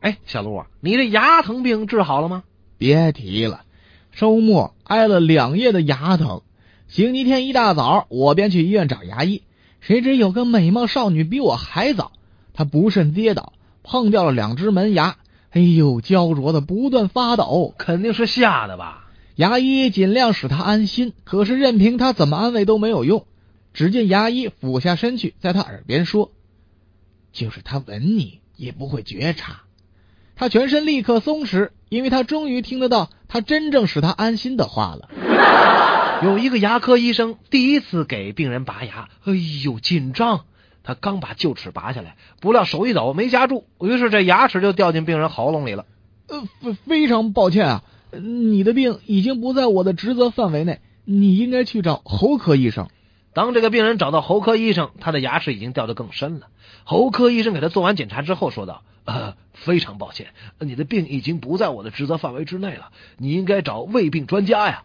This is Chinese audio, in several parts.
哎，小陆啊，你这牙疼病治好了吗？别提了，周末挨了两夜的牙疼。星期天一大早，我便去医院找牙医，谁知有个美貌少女比我还早，她不慎跌倒，碰掉了两只门牙，哎呦，焦灼的不断发抖，肯定是吓的吧？牙医尽量使她安心，可是任凭她怎么安慰都没有用。只见牙医俯下身去，在她耳边说：“就是他吻你也不会觉察。”他全身立刻松弛，因为他终于听得到他真正使他安心的话了。有一个牙科医生第一次给病人拔牙，哎呦，紧张！他刚把臼齿拔下来，不料手一抖没夹住，于是这牙齿就掉进病人喉咙里了。呃，非非常抱歉啊，你的病已经不在我的职责范围内，你应该去找喉科医生。当这个病人找到喉科医生，他的牙齿已经掉得更深了。喉科医生给他做完检查之后说道：“呃，非常抱歉，你的病已经不在我的职责范围之内了，你应该找胃病专家呀。”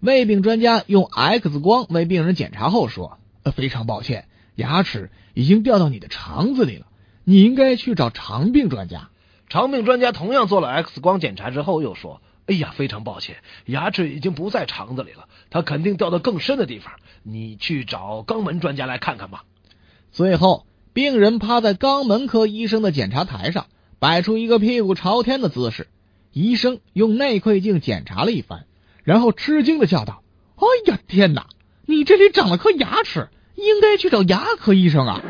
胃病专家用 X 光为病人检查后说：“呃，非常抱歉，牙齿已经掉到你的肠子里了，你应该去找肠病专家。”肠病专家同样做了 X 光检查之后又说：“哎呀，非常抱歉，牙齿已经不在肠子里了，它肯定掉到更深的地方，你去找肛门专家来看看吧。”最后，病人趴在肛门科医生的检查台上，摆出一个屁股朝天的姿势。医生用内窥镜检查了一番。然后吃惊的叫道：“哎呀，天哪！你这里长了颗牙齿，应该去找牙科医生啊！”